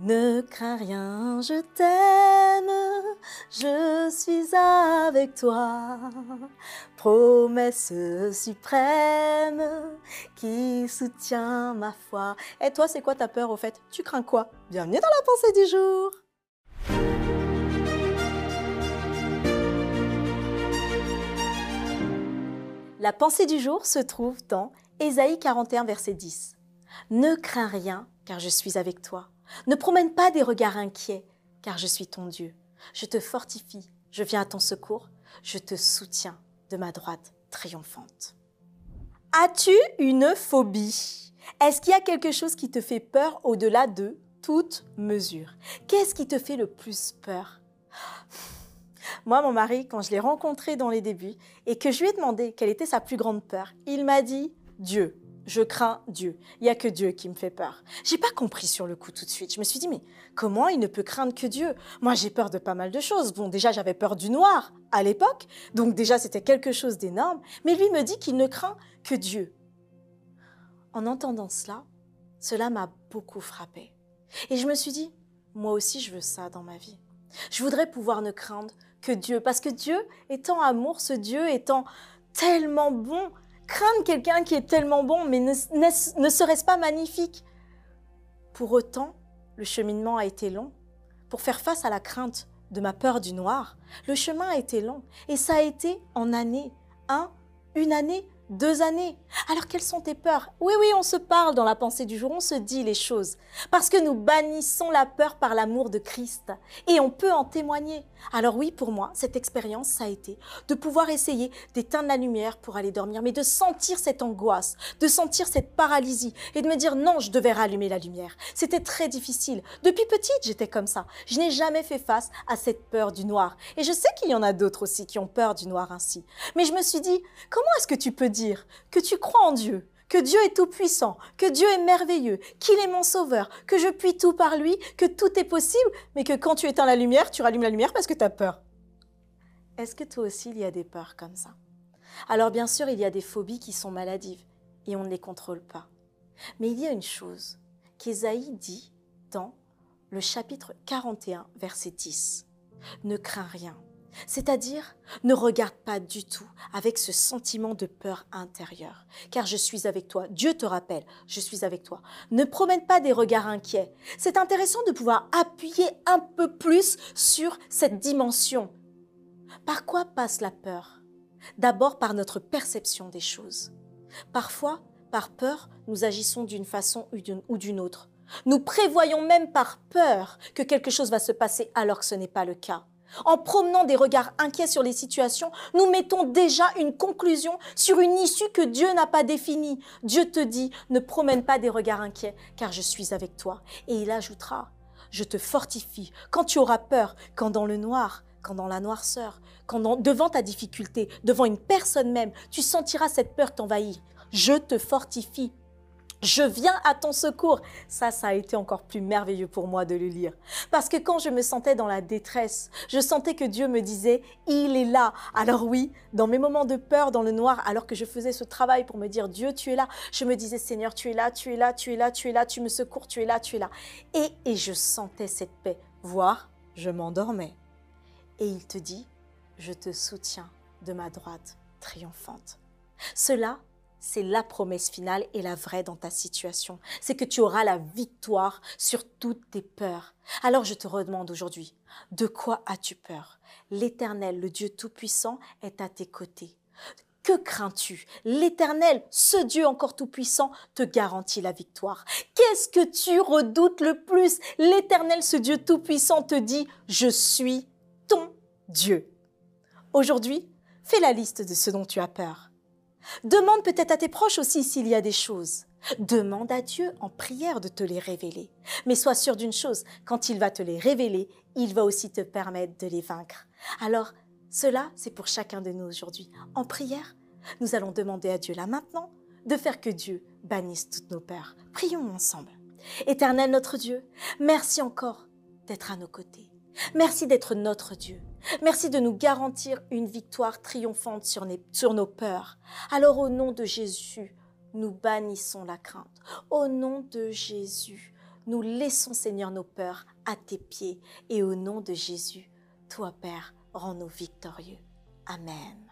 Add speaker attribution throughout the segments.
Speaker 1: Ne crains rien, je t'aime, je suis avec toi. Promesse suprême qui soutient ma foi. Et toi, c'est quoi ta peur au fait? Tu crains quoi? Bienvenue dans la pensée du jour. La pensée du jour se trouve dans Ésaïe 41, verset 10. Ne crains rien, car je suis avec toi. Ne promène pas des regards inquiets, car je suis ton Dieu. Je te fortifie, je viens à ton secours, je te soutiens de ma droite triomphante. As-tu une phobie? Est-ce qu'il y a quelque chose qui te fait peur au-delà de toute mesure? Qu'est-ce qui te fait le plus peur? Moi, mon mari, quand je l'ai rencontré dans les débuts et que je lui ai demandé quelle était sa plus grande peur, il m'a dit Dieu je crains Dieu. Il n'y a que Dieu qui me fait peur. J'ai pas compris sur le coup tout de suite. Je me suis dit, mais comment il ne peut craindre que Dieu? Moi, j'ai peur de pas mal de choses. Bon, déjà, j'avais peur du noir à l'époque, donc déjà, c'était quelque chose d'énorme. Mais lui me dit qu'il ne craint que Dieu. En entendant cela, cela m'a beaucoup frappé. Et je me suis dit, moi aussi, je veux ça dans ma vie. Je voudrais pouvoir ne craindre que Dieu, parce que Dieu étant amour, ce Dieu étant tellement bon, Craindre quelqu'un qui est tellement bon, mais ne, serait-ce pas magnifique? Pour autant, le cheminement a été long. Pour faire face à la crainte de ma peur du noir, le chemin a été long. Et ça a été en années. Un, une année, deux années. Alors quelles sont tes peurs? Oui, oui, on se parle dans la pensée du jour, on se dit les choses. Parce que nous bannissons la peur par l'amour de Christ. Et on peut en témoigner. Alors oui, pour moi, cette expérience, ça a été de pouvoir essayer d'éteindre la lumière pour aller dormir, mais de sentir cette angoisse, de sentir cette paralysie et de me dire non, je devais rallumer la lumière. C'était très difficile. Depuis petite, j'étais comme ça. Je n'ai jamais fait face à cette peur du noir. Et je sais qu'il y en a d'autres aussi qui ont peur du noir ainsi. Mais je me suis dit, comment est-ce que tu peux dire que tu crois en Dieu, que Dieu est tout-puissant, que Dieu est merveilleux, qu'il est mon sauveur, que je puis tout par lui, que tout est possible, mais que quand tu éteins la lumière, tu rallumes la lumière parce que tu as peur. Est-ce que toi aussi, il y a des peurs comme ça? Alors bien sûr, il y a des phobies qui sont maladives et on ne les contrôle pas. Mais il y a une chose qu'Ésaïe dit dans le chapitre 41, verset 10. Ne crains rien, c'est-à-dire, ne regarde pas du tout avec ce sentiment de peur intérieure, car je suis avec toi. Dieu te rappelle, je suis avec toi. Ne promène pas des regards inquiets. C'est intéressant de pouvoir appuyer un peu plus sur cette dimension. Par quoi passe la peur? D'abord par notre perception des choses. Parfois, par peur, nous agissons d'une façon ou d'une autre. Nous prévoyons même par peur que quelque chose va se passer alors que ce n'est pas le cas. En promenant des regards inquiets sur les situations, nous mettons déjà une conclusion sur une issue que Dieu n'a pas définie. Dieu te dit, ne promène pas des regards inquiets, car je suis avec toi. Et il ajoutera, je te fortifie quand tu auras peur, quand dans le noir, quand dans la noirceur, quand devant ta difficulté, devant une personne même, tu sentiras cette peur t'envahir. Je te fortifie je viens à ton secours. Ça, ça a été encore plus merveilleux pour moi de le lire. Parce que quand je me sentais dans la détresse, je sentais que Dieu me disait, il est là. Alors oui, dans mes moments de peur, dans le noir, alors que je faisais ce travail pour me dire, Dieu, tu es là, je me disais, Seigneur, tu es là, tu es là, tu es là, tu es là, tu me secours, tu es là, tu es là. Et, et je sentais cette paix. Voire, je m'endormais. Et il te dit, je te soutiens de ma droite triomphante. Cela, c'est la promesse finale et la vraie dans ta situation. C'est que tu auras la victoire sur toutes tes peurs. Alors je te redemande aujourd'hui, de quoi as-tu peur? L'Éternel, le Dieu Tout-Puissant, est à tes côtés. Que crains-tu? L'Éternel, ce Dieu encore tout-puissant, te garantit la victoire. Qu'est-ce que tu redoutes le plus? L'Éternel, ce Dieu tout-puissant, te dit, je suis ton Dieu. Aujourd'hui, fais la liste de ce dont tu as peur. Demande peut-être à tes proches aussi s'il y a des choses. Demande à Dieu en prière de te les révéler. Mais sois sûr d'une chose, quand il va te les révéler, il va aussi te permettre de les vaincre. Alors, cela, c'est pour chacun de nous aujourd'hui. En prière, nous allons demander à Dieu là maintenant de faire que Dieu bannisse toutes nos peurs. Prions ensemble. Éternel notre Dieu, merci encore d'être à nos côtés. Merci d'être notre Dieu. Merci de nous garantir une victoire triomphante sur, nos peurs. Alors au nom de Jésus, nous bannissons la crainte. Au nom de Jésus, nous laissons Seigneur nos peurs à tes pieds et au nom de Jésus, toi Père, rends-nous victorieux. Amen.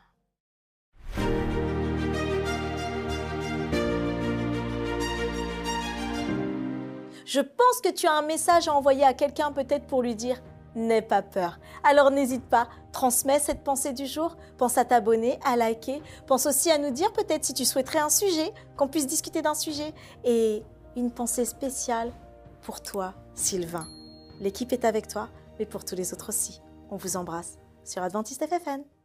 Speaker 1: Je pense que tu as un message à envoyer à quelqu'un peut-être pour lui dire N'aie pas peur. Alors n'hésite pas, transmets cette pensée du jour, pense à t'abonner, à liker, pense aussi à nous dire peut-être si tu souhaiterais un sujet, qu'on puisse discuter d'un sujet. Et une pensée spéciale pour toi, Sylvain. L'équipe est avec toi, mais pour tous les autres aussi. On vous embrasse sur Adventiste FFN.